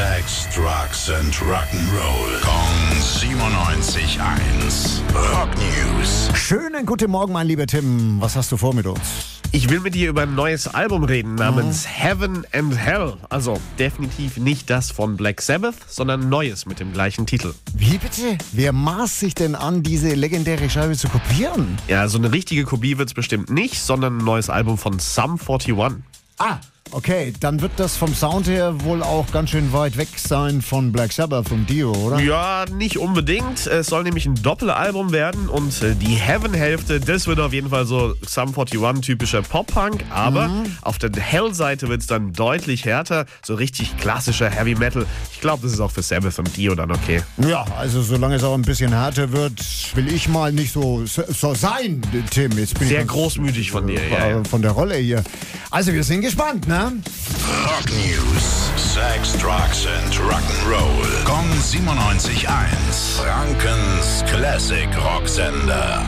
Sex, Drugs and Rock'n'Roll. Kong 97.1. Rock News. Schönen guten Morgen, mein lieber Tim. Was hast du vor mit uns? Ich will mit dir über ein neues Album reden namens Heaven and Hell. Also definitiv nicht das von Black Sabbath, sondern ein neues mit dem gleichen Titel. Wie bitte? Wer maß sich denn an, diese legendäre Scheibe zu kopieren? Ja, so eine richtige Kopie wird's bestimmt nicht, sondern ein neues Album von Sum 41. Ah, okay. Dann wird das vom Sound her wohl auch ganz schön weit weg sein von Black Sabbath, vom Dio, oder? Ja, nicht unbedingt. Es soll nämlich ein Doppelalbum werden und äh, die Heaven-Hälfte, das wird auf jeden Fall so Sum 41 typischer Pop-Punk, aber auf der Hell-Seite wird's dann deutlich härter, so richtig klassischer Heavy Metal. Ich glaube, das ist auch für Sabbath und Dio dann okay. Ja, also solange es auch ein bisschen härter wird, will ich mal nicht so, so sein, Tim. Jetzt bin Sehr ich ganz- großmüßig von dir, äh, ja, ja. Von der Rolle hier. Also wir sind gespannt, ne? Rock News. Sex, Drugs and Rock'n'Roll. Kong 97.1. Frankens Classic Rocksender.